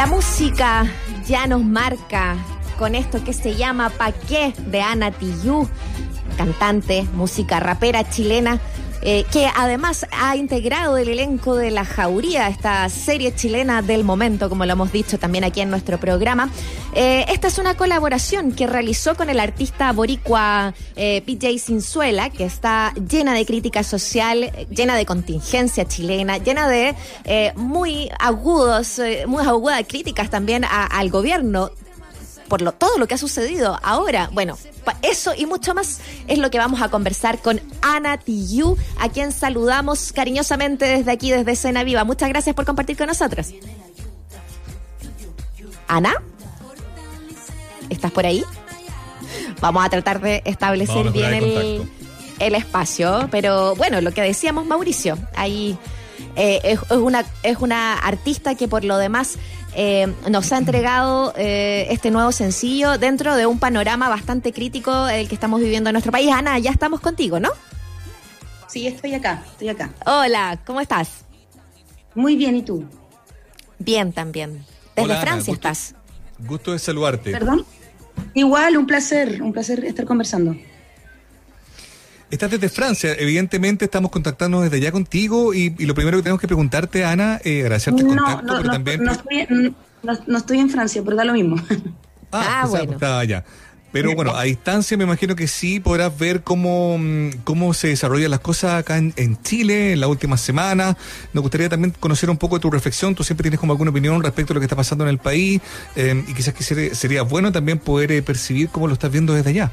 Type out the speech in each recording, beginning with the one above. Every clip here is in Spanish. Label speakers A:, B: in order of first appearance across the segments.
A: La música ya nos marca con esto que se llama Pa' qué de Ana Tijoux, cantante, música rapera chilena eh, que además ha integrado el elenco de La Jauría, esta serie chilena del momento, como lo hemos dicho también aquí en nuestro programa. Eh, esta es una colaboración que realizó con el artista boricua eh, PJ Sinzuela, que está llena de crítica social, llena de contingencia chilena, llena de muy agudos, muy agudas críticas también al gobierno por lo, todo lo que ha sucedido ahora. Bueno, eso y mucho más es lo que vamos a conversar con Ana Tiyu, a quien saludamos cariñosamente desde aquí, desde Escena Viva. Muchas gracias por compartir con nosotros. Ana, ¿estás por ahí? Vamos a tratar de establecer bien el, el, espacio, pero bueno, lo que decíamos Mauricio, ahí eh, es, una, es una artista que por lo demás eh, nos ha entregado eh, este nuevo sencillo dentro de un panorama bastante crítico el que estamos viviendo en nuestro país. Ana, ya estamos contigo, ¿no?
B: Sí, estoy acá, estoy acá.
A: Hola, ¿cómo estás?
B: Muy bien, ¿y tú?
A: Bien también. Desde Francia estás.
C: Gusto de saludarte.
B: ¿Perdón? Igual, un placer, un placer estar conversando.
C: Estás desde Francia, evidentemente estamos contactándonos desde allá contigo y, lo primero que tenemos que preguntarte, Ana, eh, agradecerte el contacto,
B: no, pero también... No estoy, no, estoy, en Francia, pero da lo mismo.
C: Ah, ah bueno. Estaba allá. Pero bueno, a distancia me imagino que sí podrás ver cómo, mm, cómo se desarrollan las cosas acá en, Chile en la última semana. Nos gustaría también conocer un poco de tu reflexión. Tú siempre tienes como alguna opinión respecto a lo que está pasando en el país eh, y quizás que sería, bueno también poder eh, percibir cómo lo estás viendo desde allá.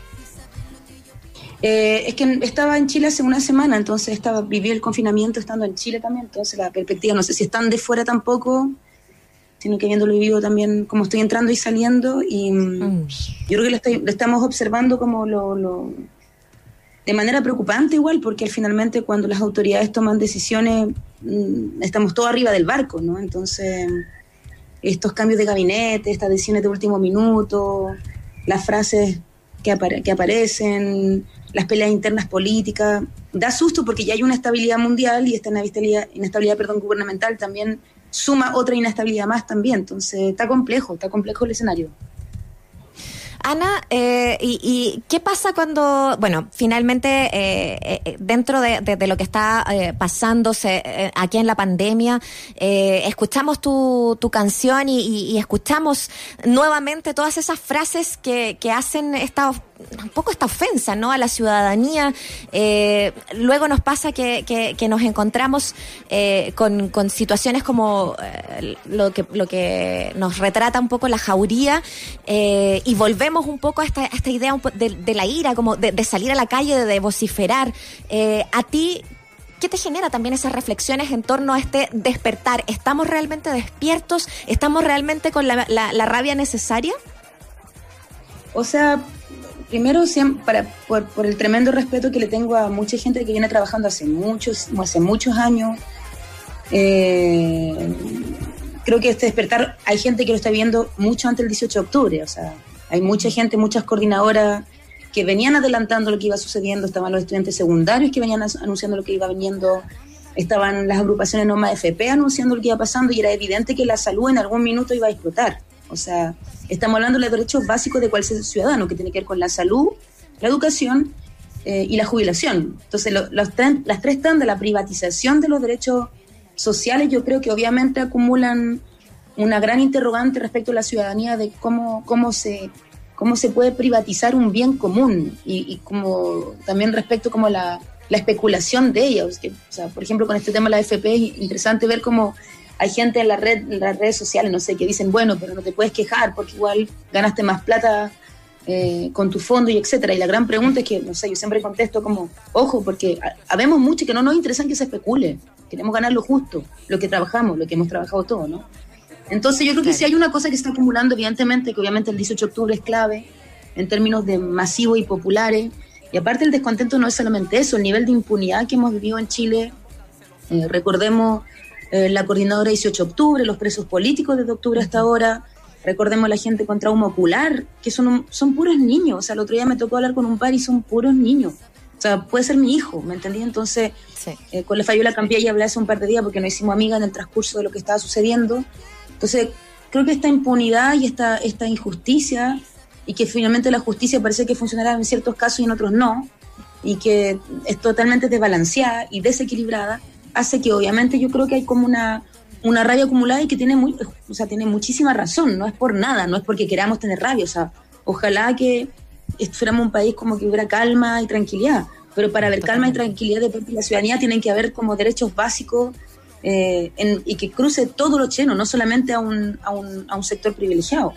B: Eh, es que estaba en Chile hace una semana, entonces estaba viví el confinamiento estando en Chile también, entonces la perspectiva, no sé si están de fuera tampoco, sino que viéndolo vivido también, como estoy entrando y saliendo, y mm, mm. yo creo que lo, estamos observando como lo, de manera preocupante igual, porque finalmente cuando las autoridades toman decisiones, mm, estamos todos arriba del barco, ¿no? Entonces, estos cambios de gabinete, estas decisiones de último minuto, las frases que, que aparecen, las peleas internas políticas. Da susto porque ya hay una estabilidad mundial y esta inestabilidad, inestabilidad perdón, gubernamental también suma otra inestabilidad más también. Entonces está complejo, está complejo el escenario.
A: Ana, eh, y, qué pasa cuando, bueno, finalmente eh, eh, dentro de, lo que está pasándose aquí en la pandemia, escuchamos tu, canción y, escuchamos nuevamente todas esas frases que, que hacen esta un poco esta ofensa ¿no? a la ciudadanía. Eh, luego nos pasa que, que, nos encontramos eh, con, con, situaciones como eh, lo, que, lo que nos retrata un poco la jauría y volvemos un poco a esta, esta idea de, la ira, como de, salir a la calle, de vociferar. a ti, ¿Qué te genera también esas reflexiones en torno a este despertar? ¿Estamos realmente despiertos? ¿Estamos realmente con la, la rabia necesaria?
B: O sea, primero para, por, el tremendo respeto que le tengo a mucha gente que viene trabajando hace muchos, hace muchos años. Eh, creo que este despertar, hay gente que lo está viendo mucho antes del 18 de octubre, o sea, hay mucha gente, muchas coordinadoras que venían adelantando lo que iba sucediendo, estaban los estudiantes secundarios que venían anunciando lo que iba viniendo, estaban las agrupaciones NOMA FP anunciando lo que iba pasando y era evidente que la salud en algún minuto iba a explotar. O sea, estamos hablando de los derechos básicos de cualquier ciudadano, que tiene que ver con la salud, la educación eh, y la jubilación. Entonces, las tres de la privatización de los derechos sociales, yo creo que obviamente acumulan una gran interrogante respecto a la ciudadanía de cómo, cómo, se, cómo se puede privatizar un bien común y, como también respecto como la, la especulación de. Que, o sea, por ejemplo, con este tema de la FP es interesante ver cómo hay gente en, la red, en las redes sociales, no sé, que dicen, bueno, pero no te puedes quejar porque igual ganaste más plata eh, con tu fondo y etcétera. Y la gran pregunta es que, no sé, yo siempre contesto como, ojo, porque habemos mucho que no nos interesa que se especule. Queremos ganar lo justo, lo que trabajamos, lo que hemos trabajado todo, ¿no? Entonces yo creo que si hay una cosa que está acumulando, evidentemente, que obviamente el 18 de octubre es clave en términos de masivos y populares. Y aparte el descontento no es solamente eso, el nivel de impunidad que hemos vivido en Chile. Eh, recordemos eh, la coordinadora 18 de octubre, los presos políticos desde octubre hasta ahora, recordemos la gente con trauma ocular, que son, son puros niños, o sea, el otro día me tocó hablar con un par y son puros niños, o sea, puede ser mi hijo, ¿me entendí? Entonces, eh, con la Fabiola Campilla y hablé hace un par de días porque nos hicimos amigas en el transcurso de lo que estaba sucediendo, entonces, creo que esta impunidad y esta, esta injusticia, y que finalmente la justicia parece que funcionará en ciertos casos y en otros no, y que es totalmente desbalanceada y desequilibrada, hace que obviamente yo creo que hay como una, una rabia acumulada y que tiene, muy, o sea, tiene muchísima razón, no es por nada, no es porque queramos tener rabia, o sea, ojalá que fuéramos un país como que hubiera calma y tranquilidad, pero para haber calma y tranquilidad de parte de la ciudadanía tienen que haber como derechos básicos eh, y que cruce todo lo cheno, no solamente a un, a un, a un sector privilegiado.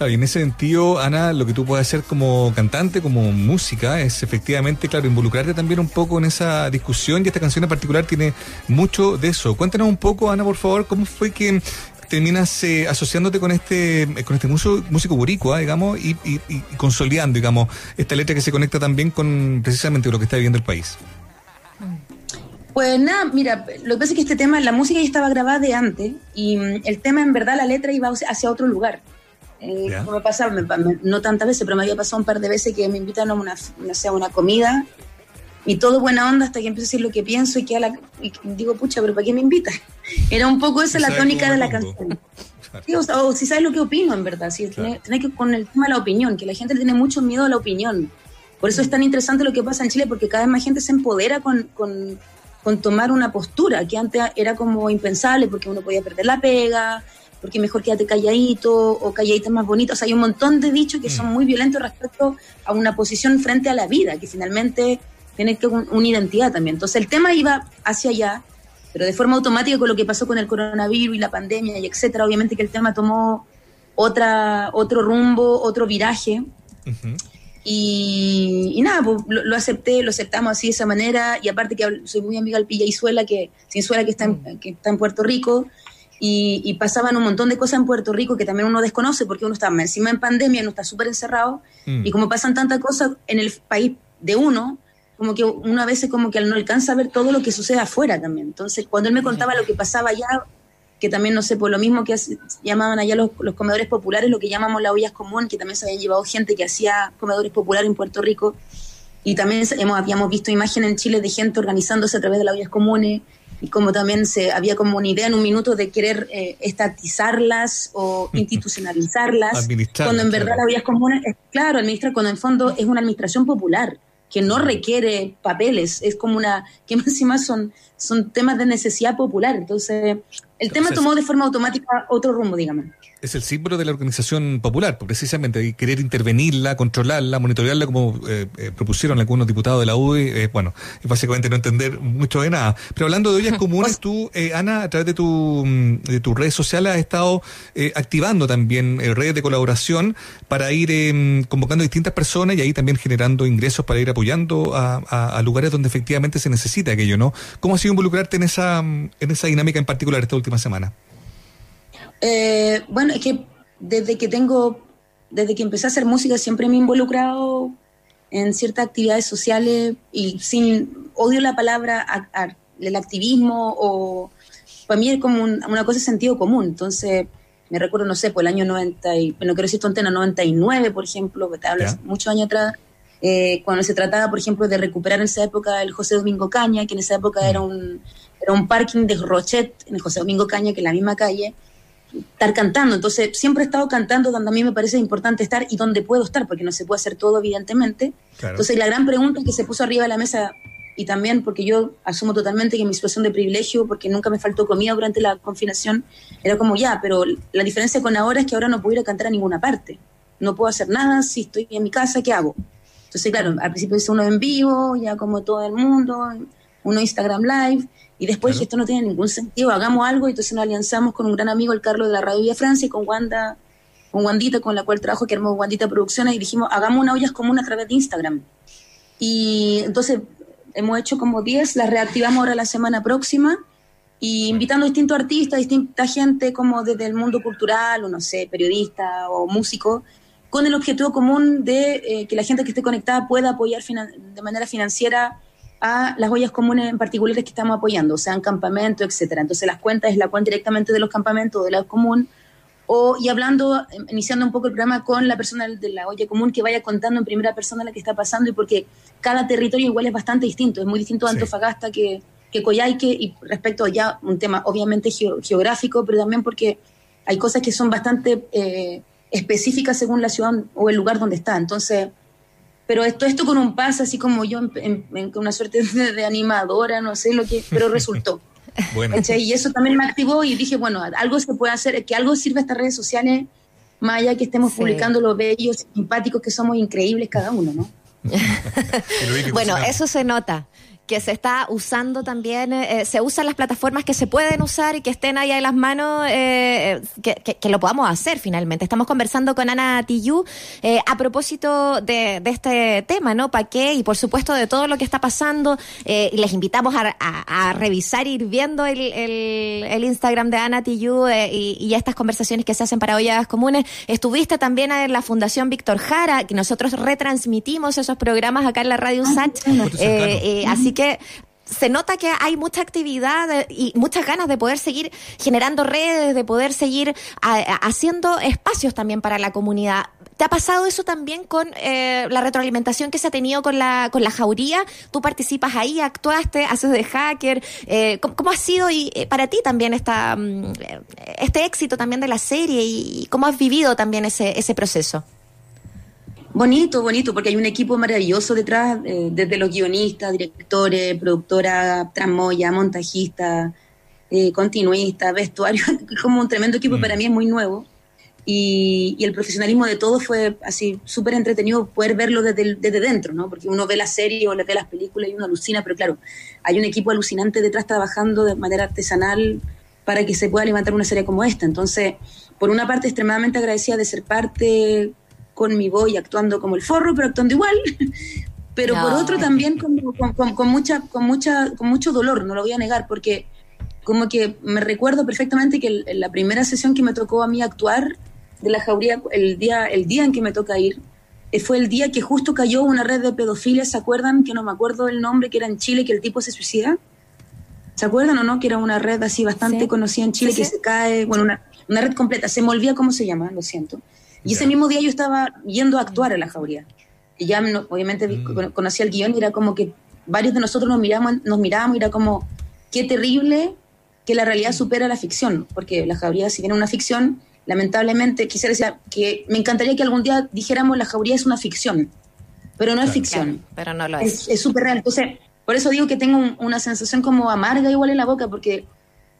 C: Claro, y en ese sentido, Ana, lo que tú puedes hacer como cantante, como música, es efectivamente, claro, involucrarte también un poco en esa discusión y esta canción en particular tiene mucho de eso. Cuéntanos un poco, Ana, por favor, cómo fue que terminas eh, asociándote con este con este músico, músico digamos, y, consolidando, digamos, esta letra que se conecta también con precisamente lo que está viviendo el país.
B: Pues nada, mira, lo que pasa es que este tema, la música ya estaba grabada de antes y mm, el tema en verdad, la letra iba hacia otro lugar. Eh, me pasa, no tantas veces, pero me había pasado un par de veces que me invitan a una, no una comida y todo buena onda hasta que empiezo a decir lo que pienso y, que la, y digo, pucha, pero ¿para qué me invitas? Era un poco esa la tónica de la canción. o, si sabes lo que opino, en verdad. Si que con el tema de la opinión, que la gente tiene mucho miedo a la opinión. Por eso es tan interesante lo que pasa en Chile, porque cada vez más gente se empodera con, con, con tomar una postura, que antes era como impensable, porque uno podía perder la pega, porque mejor quédate calladito o calladita más bonito. O sea, hay un montón de dichos que son mm. muy violentos respecto a una posición frente a la vida, que finalmente tiene que una identidad también. Entonces el tema iba hacia allá, pero de forma automática con lo que pasó con el coronavirus y la pandemia y etcétera, obviamente que el tema tomó otra, otro rumbo, otro viraje. y, nada, pues, lo, acepté, lo aceptamos así de esa manera. Y aparte que soy muy amiga del Pilla Izuela, que, Sinzuela, que está en, mm. que está en Puerto Rico y, pasaban un montón de cosas en Puerto Rico que también uno desconoce porque uno está encima en pandemia, uno está súper encerrado mm. y como pasan tantas cosas en el país de uno, como que uno a veces como que no alcanza a ver todo lo que sucede afuera también. Entonces, cuando él me contaba lo que pasaba allá, que también, no sé, por lo mismo que llamaban allá los, comedores populares, lo que llamamos las ollas común, que también se habían llevado gente que hacía comedores populares en Puerto Rico, y también hemos, habíamos visto imágenes en Chile de gente organizándose a través de las ollas comunes, y como también se había como una idea en un minuto de querer eh, estatizarlas o institucionalizarlas, cuando en verdad la vida común es claro, administrar cuando en fondo es una administración popular que no requiere papeles, es como una, que encima son, son temas de necesidad popular, entonces el tema tomó de forma automática otro rumbo, digamos
C: es el símbolo de la organización popular, precisamente, querer intervenirla, controlarla, monitorearla, como eh, eh, propusieron algunos diputados de la UDI, eh, bueno, es básicamente no entender mucho de nada. Pero hablando de ollas comunes, tú, Ana, a través de, tu, mm, de tus redes sociales has estado activando también redes de colaboración para ir em, convocando a distintas personas y ahí también generando ingresos para ir apoyando a, a, lugares donde efectivamente se necesita aquello, ¿no? ¿Cómo ha sido involucrarte en esa, en esa dinámica en particular esta última semana?
B: Eh, bueno, es que desde que tengo, desde que empecé a hacer música siempre me he involucrado en ciertas actividades sociales y sin, odio la palabra el activismo o para mí es como una cosa de sentido común. Entonces, me recuerdo, no sé, por el año 90, y, bueno, quiero decir tontena, 99, por ejemplo, que te hablas muchos años atrás, eh, cuando se trataba, por ejemplo, de recuperar en esa época el José Domingo Caña, que en esa época era un, era un parking de Rochet, en el José Domingo Caña, que es la misma calle, estar cantando. Entonces, siempre he estado cantando donde a mí me parece importante estar y donde puedo estar, porque no se puede hacer todo, evidentemente. Entonces, la gran pregunta que se puso arriba de la mesa, y también porque yo asumo totalmente que mi situación de privilegio, porque nunca me faltó comida durante la confinación, era como ya, pero la diferencia con ahora es que ahora no puedo ir a cantar a ninguna parte. No puedo hacer nada, si estoy en mi casa, ¿qué hago? Entonces, claro, al principio hice uno en vivo, ya como todo el mundo, uno Instagram Live, y después dije, esto no tiene ningún sentido, hagamos algo, y entonces nos alianzamos con un gran amigo, el Carlos de la Radio Vía Francia, y con Wanda, con Wandita, con la cual trabajo, que armó Wandita Producciones, y dijimos, hagamos una ollas común a través de Instagram. Y entonces hemos hecho como 10, las reactivamos ahora la semana próxima, y invitando a distintos artistas, distinta gente como desde el mundo cultural, o no sé, periodista o músico, con el objetivo común de eh, que la gente que esté conectada pueda apoyar de manera financiera a las ollas comunes en particulares que estamos apoyando, sean campamentos, etcétera. Entonces las cuentas es la cuenta directamente de los campamentos de la común o y hablando, em, iniciando un poco el programa con la persona de la olla común que vaya contando en primera persona lo que está pasando y porque cada territorio igual es bastante distinto, es muy distinto a Antofagasta que, que Coyhaique y respecto ya un tema obviamente geográfico, pero también porque hay cosas que son bastante eh, específicas según la ciudad o el lugar donde está. Entonces, pero esto, esto con un paso así como yo, en, una suerte de, animadora, no sé lo que, pero resultó. bueno. Y eso también me activó y dije, bueno, algo se puede hacer, que algo sirva a estas redes sociales, más allá que estemos publicando los bellos, simpáticos que somos increíbles cada uno, ¿no?
A: bueno, eso se nota que se está usando también, eh, se usan las plataformas que se pueden usar y que estén ahí en las manos, eh, que, lo podamos hacer finalmente. Estamos conversando con Ana Tillú eh, a propósito de, este tema, ¿no? ¿Para qué? Y por supuesto de todo lo que está pasando. les invitamos a, revisar, ir viendo el, el, Instagram de Ana Tillú y, y, estas conversaciones que se hacen para ollas comunes. Estuviste también en la Fundación Víctor Jara, que nosotros retransmitimos esos programas acá en la Radio ah, USACH. así que se nota que hay mucha actividad y muchas ganas de poder seguir generando redes, de poder seguir haciendo espacios también para la comunidad. ¿Te ha pasado eso también con eh, la retroalimentación que se ha tenido con la, con la jauría? Tú participas ahí, actuaste, haces de hacker. Eh, ¿cómo, ha sido y, eh, para ti también esta, mm, este éxito también de la serie y cómo has vivido también ese, ese proceso?
B: Bonito, bonito, porque hay un equipo maravilloso detrás, eh, desde los guionistas, directores, productora, tramoya, montajista, eh, continuista, vestuario, como un tremendo equipo, mm. para mí es muy nuevo. Y, el profesionalismo de todos fue así súper entretenido poder verlo desde, desde dentro, ¿no? Porque uno ve la serie o ve las películas y uno alucina, pero claro, hay un equipo alucinante detrás trabajando de manera artesanal para que se pueda levantar una serie como esta. Entonces, por una parte, extremadamente agradecida de ser parte con mi voz y actuando como el forro, pero actuando igual. pero por otro también con, con, mucha, con, mucha, con mucho dolor, no lo voy a negar, porque como que me recuerdo perfectamente que la primera sesión que me tocó a mí actuar de la jauría, el día, el día en que me toca ir, eh, fue el día que justo cayó una red de pedofilia, ¿se acuerdan? Que no me acuerdo el nombre, que era en Chile, que el tipo se suicida. ¿Se acuerdan o no? Que era una red así bastante conocida en Chile, que se cae, bueno, una, una red completa, se me olvida cómo se llama, lo siento. Y ese mismo día yo estaba yendo a actuar en la jauría. Y ya obviamente mm. conocía el guion y era como que varios de nosotros nos miramos, nos mirábamos y era como, qué terrible que la realidad supera la ficción. Porque la jauría, si bien es una ficción, lamentablemente quisiera decir que me encantaría que algún día dijéramos la jauría es una ficción. Pero no es ficción.
A: pero no lo es.
B: Es súper real. Entonces, por eso digo que tengo una sensación como amarga igual en la boca, porque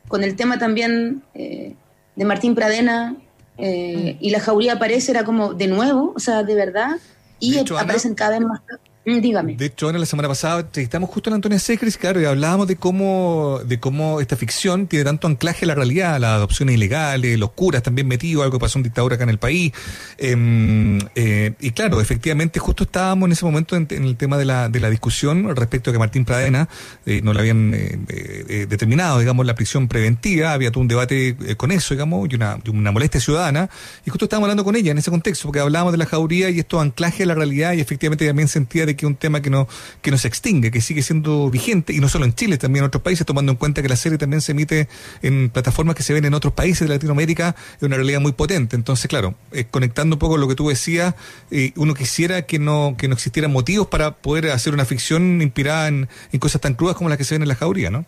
B: con el tema también eh, de Martín Pradena, eh, y la jauría aparece, era como de nuevo, o sea, de verdad, y aparecen cada vez más dígame.
C: De hecho, la semana pasada estamos justo en Antonia Secris, claro, y hablábamos de cómo, de cómo esta ficción tiene tanto anclaje a la realidad, las adopciones ilegales, los curas también metidos, algo que pasó en dictadura acá en el país. Em, eh, y claro, efectivamente, justo estábamos en ese momento en, el tema de la, de la discusión respecto a que Martín Pradena eh, no le habían eh, determinado, digamos, la prisión preventiva, había todo un debate con eso, digamos, y una, molestia ciudadana, y justo estábamos hablando con ella en ese contexto, porque hablábamos de la jauría y esto anclaje a la realidad, y efectivamente también sentía que es un tema que no, que no se extingue, que sigue siendo vigente, y no solo en Chile, también en otros países, tomando en cuenta que la serie también se emite en plataformas que se ven en otros países de Latinoamérica, es una realidad muy potente. Entonces, claro, eh, conectando un poco lo que tú decías, eh, uno quisiera que no, que no existieran motivos para poder hacer una ficción inspirada en, cosas tan crudas como las que se ven en la jauría, ¿no?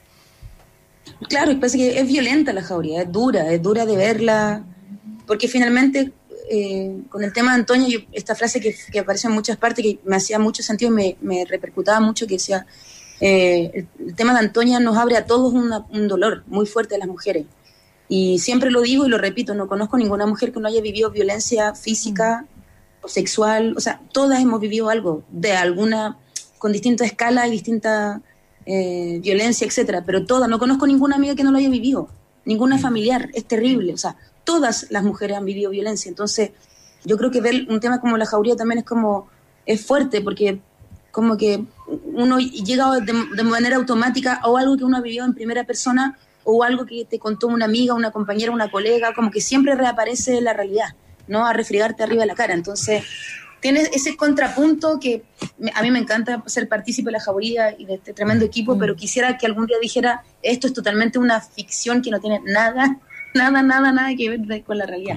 B: Claro, parece que es violenta la jauría, es dura, es dura de verla, porque finalmente eh, con el tema de Antonio, esta frase que, que, aparece en muchas partes, que me hacía mucho sentido y me, me repercutaba mucho, que decía, eh, el, tema de Antonia nos abre a todos un dolor muy fuerte a las mujeres. Y siempre lo digo y lo repito, no conozco ninguna mujer que no haya vivido violencia física o sexual, o sea, todas hemos vivido algo de alguna, con distinta escala y distinta eh, violencia, etcétera, pero todas, no conozco ninguna amiga que no lo haya vivido, ninguna familiar, es terrible, o sea, todas las mujeres han vivido violencia. Entonces, yo creo que ver un tema como la jauría también es como, es fuerte, porque como que uno llega de, manera automática o algo que uno ha vivido en primera persona o algo que te contó una amiga, una compañera, una colega, como que siempre reaparece la realidad, ¿no? A refregarte arriba de la cara. Entonces, tienes ese contrapunto que a mí me encanta ser partícipe de la jauría y de este tremendo equipo, mm. pero quisiera que algún día dijera, esto es totalmente una ficción que no tiene nada nada, nada, nada que ver con la realidad.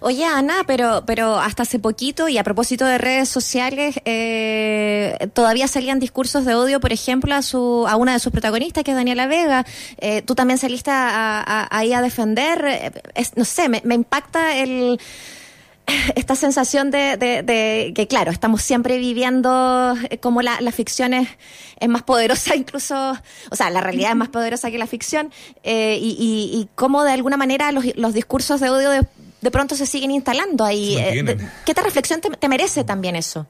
A: Oye, Ana, pero, pero hasta hace poquito, y a propósito de redes sociales, eh, todavía salían discursos de odio, por ejemplo, a, su, a una de sus protagonistas, que es Daniela Vega. Eh, tú también saliste ahí a, defender. Eh, no sé, me, me impacta el esta sensación de, que, claro, estamos siempre viviendo eh, como la, ficción es, más poderosa, incluso, o sea, la realidad es más poderosa que la ficción, eh, y, y, cómo de alguna manera los, los discursos de odio de, pronto se siguen instalando ahí. Eh, ¿Qué te reflexión te, merece también eso?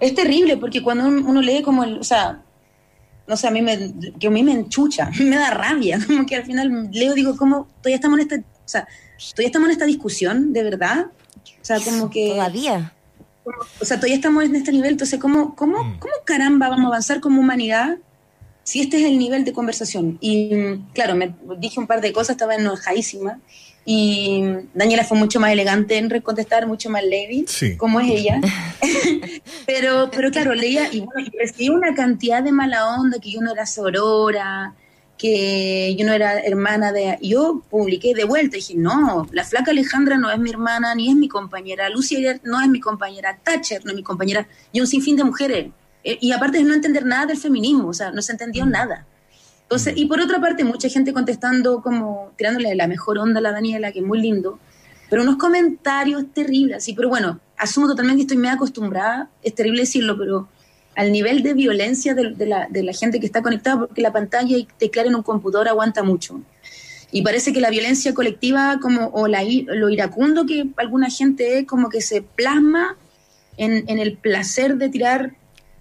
B: Es terrible, porque cuando uno lee como el, o sea, no sé, a mí me, que a mí me enchucha, me da rabia, como que al final leo digo, ¿cómo todavía estamos en este, o sea, todavía estamos en esta discusión, de verdad. O sea, como que...
A: Todavía.
B: o sea, todavía estamos en este nivel. Entonces, ¿cómo, cómo, mm. ¿cómo caramba vamos a avanzar como humanidad si este es el nivel de conversación? Y claro, me dije un par de cosas, estaba enojadísima. Y Daniela fue mucho más elegante en contestar, mucho más lady, como es ella. pero, pero claro, leía y bueno, recibí una cantidad de mala onda que yo no era sorora, que yo no era hermana de... Yo publiqué de vuelta y dije, no, la flaca Alejandra no es mi hermana ni es mi compañera, Lucia no es mi compañera, Thatcher no es mi compañera, y un sinfín de mujeres. Eh, y aparte de no entender nada del feminismo, o sea, no se entendió mm. nada. Entonces, y por otra parte, mucha gente contestando como, tirándole la mejor onda a la Daniela, que es muy lindo, pero unos comentarios terribles, así, pero bueno, asumo totalmente que estoy medio acostumbrada, es terrible decirlo, pero al nivel de violencia de, la, de, la, gente que está conectada, porque la pantalla y teclar en un computador aguanta mucho. Y parece que la violencia colectiva como, o la, lo iracundo que alguna gente es, como que se plasma en, en el placer de tirar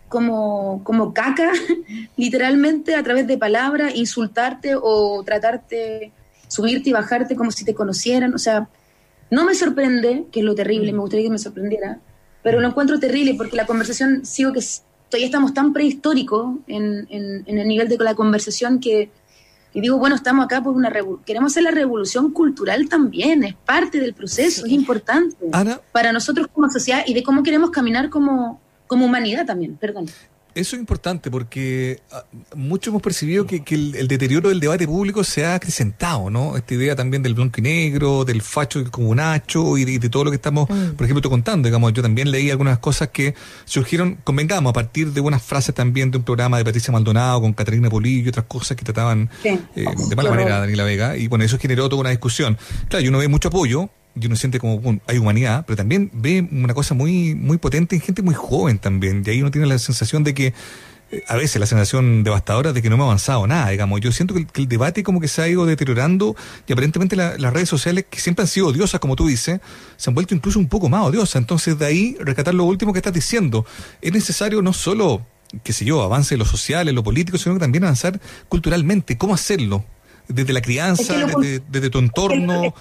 B: como, como caca, literalmente, a través de palabras, insultarte o tratarte, subirte y bajarte como si te conocieran. O sea, no me sorprende, que es lo terrible, me gustaría que me sorprendiera, pero lo encuentro terrible porque la conversación sigo que todavía estamos tan prehistóricos en, en, el nivel de la conversación que, digo, bueno, estamos acá por una queremos hacer la revolución cultural también, es parte del proceso, es importante para nosotros como sociedad y de cómo queremos caminar como, como humanidad también, perdón.
C: Eso es importante porque ah, muchos hemos percibido que, el, deterioro del debate público se ha acrecentado, ¿no? Esta idea también del blanco y negro, del facho como Nacho y de, todo lo que estamos, mm. por ejemplo, contando. Digamos, yo también leí algunas cosas que surgieron, convengamos, a partir de unas frases también de un programa de Patricia Maldonado con Catarina Polillo y otras cosas que trataban eh, de mala manera a Daniela Vega. Y bueno, eso generó toda una discusión. Claro, yo no ve mucho apoyo, y uno siente como hay humanidad, pero también ve una cosa muy, muy potente en gente muy joven también. Y ahí uno tiene la sensación de que, eh, a veces la sensación devastadora de que no hemos avanzado nada, digamos. Yo siento que el, debate como que se ha ido deteriorando y aparentemente las redes sociales, que siempre han sido odiosas, como tú dices, se han vuelto incluso un poco más odiosas. Entonces, de ahí rescatar lo último que estás diciendo. Es necesario no solo, qué sé yo, avance en lo social, en lo político, sino que también avanzar culturalmente. ¿Cómo hacerlo? Desde la crianza, desde, desde, tu entorno,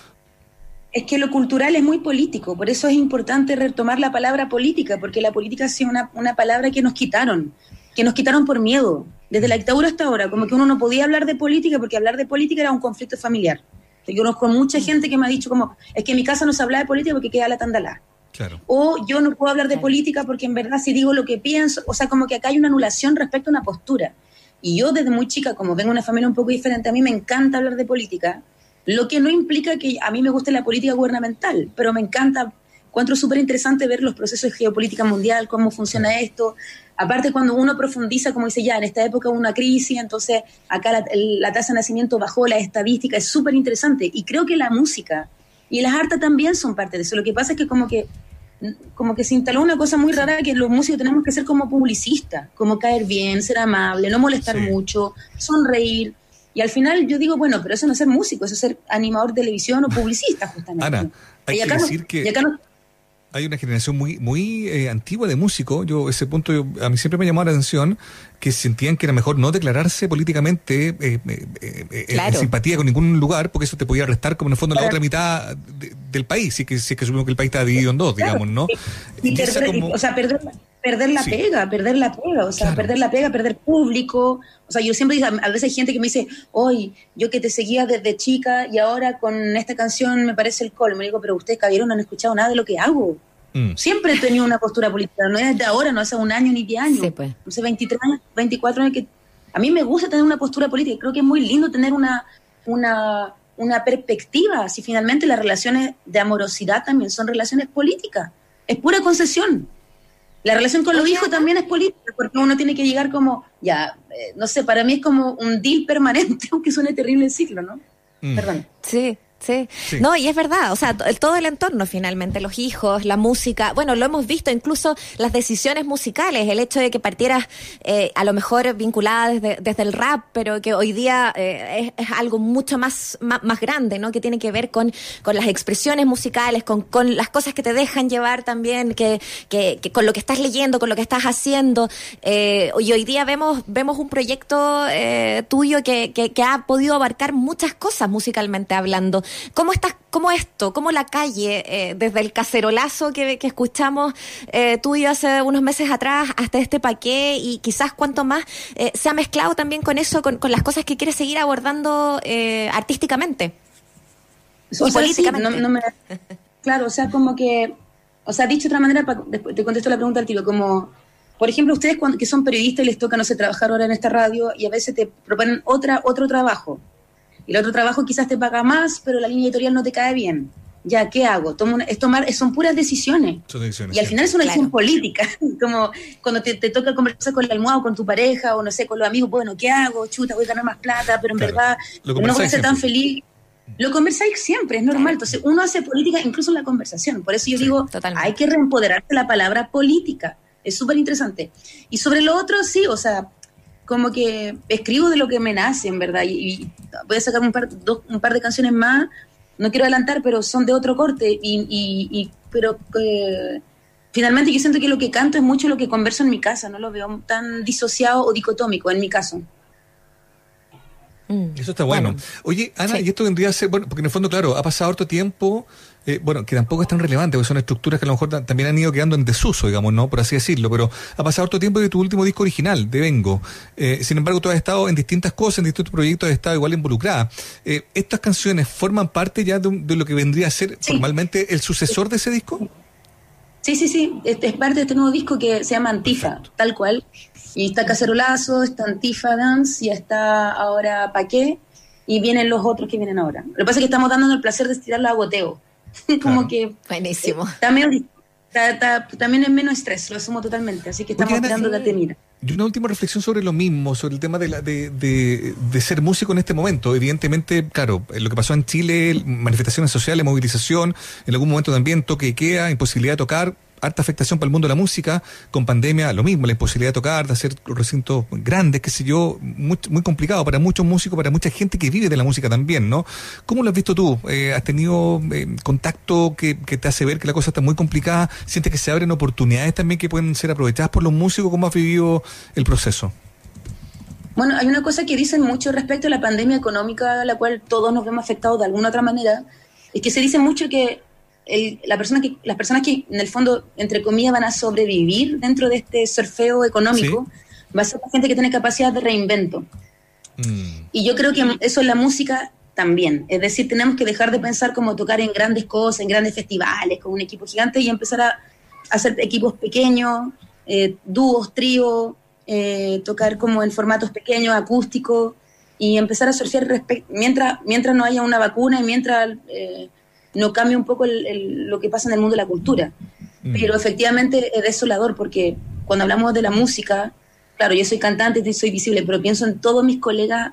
B: es que lo cultural es muy político, por eso es importante retomar la palabra política, porque la política ha sido una, una palabra que nos quitaron, que nos quitaron por miedo, desde la dictadura hasta ahora, como que uno no podía hablar de política porque hablar de política era un conflicto familiar. Yo conozco mucha gente que me ha dicho como, es que en mi casa no se habla de política porque queda la tandalá. Claro. O yo no puedo hablar de política porque en verdad si digo lo que pienso, o sea, como que acá hay una anulación respecto a una postura. Y yo desde muy chica, como vengo de una familia un poco diferente, a mí me encanta hablar de política, lo que no implica que a mí me guste la política gubernamental, pero me encanta, encuentro súper interesante ver los procesos de geopolítica mundial, cómo funciona esto. Aparte, cuando uno profundiza, como dice ya, en esta época hubo una crisis, entonces acá la, tasa de nacimiento bajó, la estadística es súper interesante. Y creo que la música y las artes también son parte de eso. Lo que pasa es que como que como que se instaló una cosa muy rara que los músicos tenemos que ser como publicistas, como caer bien, ser amable, no molestar mucho, sonreír. Y al final yo digo, bueno, pero eso no es ser músico, eso es ser animador de televisión o publicista, justamente.
C: Ana, hay que decir que hay una generación muy muy eh, antigua de músicos. Yo, ese punto a mí siempre me llamó la atención que sentían que era mejor no declararse políticamente eh, eh, en simpatía con ningún lugar, porque eso te podía restar como en el fondo la otra mitad del país, si que, si que supimos que el país está dividido en dos, digamos, ¿no?
B: O sea, perder perder la pega, perder la pega, o sea, perder la pega, perder público. O sea, yo siempre digo, a veces hay gente que me dice, hoy yo que te seguía desde chica y ahora con esta canción me parece el colmo. Me digo, pero ustedes, caballero, no han escuchado nada de lo que hago. Mm. Siempre he tenido una postura política, no es desde ahora, no hace un año ni diez años. Sí, pues. No sé, 23 años, 24 años que... A mí me gusta tener una postura política, creo que es muy lindo tener una, una una perspectiva, si finalmente las relaciones de amorosidad también son relaciones políticas, es pura concesión. La relación con los hijos también es política, porque uno tiene que llegar como, ya, eh, no sé, para mí es como un deal permanente, aunque suene terrible el ciclo, ¿no?
A: Mm. Perdón. Sí, Sí. No, y es verdad, o sea, todo el entorno finalmente, los hijos, la música, bueno, lo hemos visto, incluso las decisiones musicales, el hecho de que partieras eh, a lo mejor vinculada desde, desde, el rap, pero que hoy día eh, es, algo mucho más, más, grande, ¿no? Que tiene que ver con, con las expresiones musicales, con, con las cosas que te dejan llevar también, que, que, con lo que estás leyendo, con lo que estás haciendo. Eh, y hoy día vemos, vemos un proyecto tuyo que, que, que ha podido abarcar muchas cosas musicalmente hablando. ¿Cómo estás, cómo esto, cómo la calle, eh, desde el cacerolazo que, escuchamos eh, tú y hace unos meses atrás hasta este paqué y quizás cuánto más, eh, se ha mezclado también con eso, con, las cosas que quieres seguir abordando artísticamente?
B: O claro, o sea, como que, o sea, dicho de otra manera, te contesto la pregunta al tiro, como por ejemplo, ustedes cuando, que son periodistas y les toca, no sé, trabajar ahora en esta radio y a veces te proponen otra, otro trabajo. Y el otro trabajo quizás te paga más, pero la línea editorial no te cae bien. Ya, ¿qué hago? Tomo es tomar, son puras decisiones. y al final es una decisión política. Como cuando te, toca conversar con el almohado, con tu pareja, o no sé, con los amigos, bueno, ¿qué hago? Chuta, voy a ganar más plata, pero en verdad no voy a ser tan feliz. Lo conversáis siempre, es normal. Entonces, uno hace política incluso en la conversación. Por eso yo digo, hay que reempoderarse la palabra política. Es súper interesante. Y sobre lo otro, sí, o sea, como que escribo de lo que me nace, verdad, y, voy a sacar un par, un par de canciones más, no quiero adelantar, pero son de otro corte, y, y, pero eh, finalmente yo siento que lo que canto es mucho lo que converso en mi casa, no lo veo tan disociado o dicotómico en mi caso.
C: Mm. Eso está bueno. Oye, Ana, y esto vendría a ser, bueno, porque en el fondo, claro, ha pasado harto tiempo eh, bueno, que tampoco es tan relevante, porque son estructuras que a lo mejor también han ido quedando en desuso, digamos, ¿no? Por así decirlo, pero ha pasado otro tiempo de tu último disco original, de Vengo. Eh, sin embargo, tú has estado en distintas cosas, en distintos proyectos, has estado igual involucrada. Eh, ¿Estas canciones forman parte ya de, lo que vendría a ser formalmente el sucesor de ese disco?
B: Sí, sí, sí, es, parte de este nuevo disco que se llama Antifa, tal cual. Y está Cacerolazo, está Antifa Dance y está ahora Paqué y vienen los otros que vienen ahora. Lo que pasa es que estamos dando el placer de estirarlo a goteo. como que...
A: Buenísimo.
B: También, también es menos estrés, lo asumo totalmente, así que estamos dando la temida.
C: Y una última reflexión sobre lo mismo, sobre el tema de, la, de, de, ser músico en este momento. Evidentemente, claro, lo que pasó en Chile, manifestaciones sociales, movilización, en algún momento también toque queda, imposibilidad de tocar, harta afectación para el mundo de la música, con pandemia lo mismo, la imposibilidad de tocar, de hacer recintos grandes, qué sé yo, muy, complicado para muchos músicos, para mucha gente que vive de la música también, ¿no? ¿Cómo lo has visto tú? Eh, ¿Has tenido eh, contacto que, te hace ver que la cosa está muy complicada? ¿Sientes que se abren oportunidades también que pueden ser aprovechadas por los músicos? ¿Cómo has vivido el proceso?
B: Bueno, hay una cosa que dicen mucho respecto a la pandemia económica a la cual todos nos vemos afectados de alguna otra manera, es que se dice mucho que la persona que, las personas que en el fondo, entre comillas, van a sobrevivir dentro de este surfeo económico, va a ser la gente que tiene capacidad de reinvento. Mm. Y yo creo que eso en la música también. Es decir, tenemos que dejar de pensar como tocar en grandes cosas, en grandes festivales, con un equipo gigante y empezar a, hacer equipos pequeños, eh, dúos, tríos, eh, tocar como en formatos pequeños, acústicos y empezar a surfear mientras, mientras no haya una vacuna y mientras eh, no cambia un poco lo que pasa en el mundo de la cultura. Mm. Pero efectivamente es desolador porque cuando hablamos de la música, claro, yo soy cantante y soy visible, pero pienso en todos mis colegas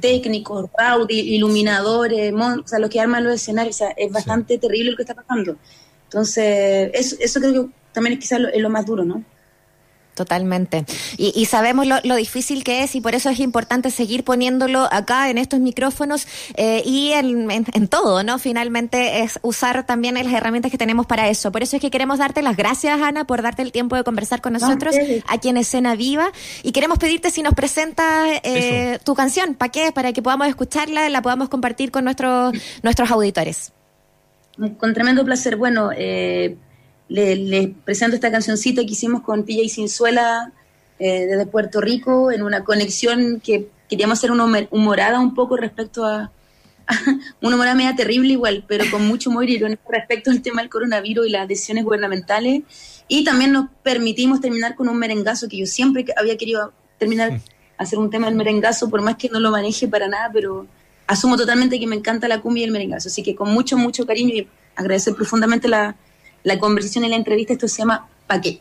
B: técnicos, Rowdy, iluminadores, o sea, los que arman los escenarios, o sea, es bastante terrible lo que está pasando. Entonces, eso, eso creo que también es quizás lo más duro, ¿no?
A: Totalmente. Y, sabemos lo, difícil que es y por eso es importante seguir poniéndolo acá en estos micrófonos eh, y en, todo, ¿no? Finalmente es usar también las herramientas que tenemos para eso. Por eso es que queremos darte las gracias, Ana, por darte el tiempo de conversar con nosotros aquí en Escena Viva y queremos pedirte si nos presentas eh, tu canción, ¿para qué? Para que podamos escucharla, la podamos compartir con nuestros, nuestros auditores.
B: Con tremendo placer. Bueno, eh les presento esta cancioncita que hicimos con Pilla y Cinzuela eh, desde Puerto Rico en una conexión que queríamos hacer una humorada un poco respecto a, una humorada media terrible igual, pero con mucho humor irónico respecto al tema del coronavirus y las decisiones gubernamentales. Y también nos permitimos terminar con un merengazo que yo siempre había querido terminar, mm. hacer un tema del merengazo, por más que no lo maneje para nada, pero asumo totalmente que me encanta la cumbia y el merengazo. Así que con mucho, mucho cariño y agradecer profundamente la, la conversación y la entrevista, esto se llama ¿Pa qué?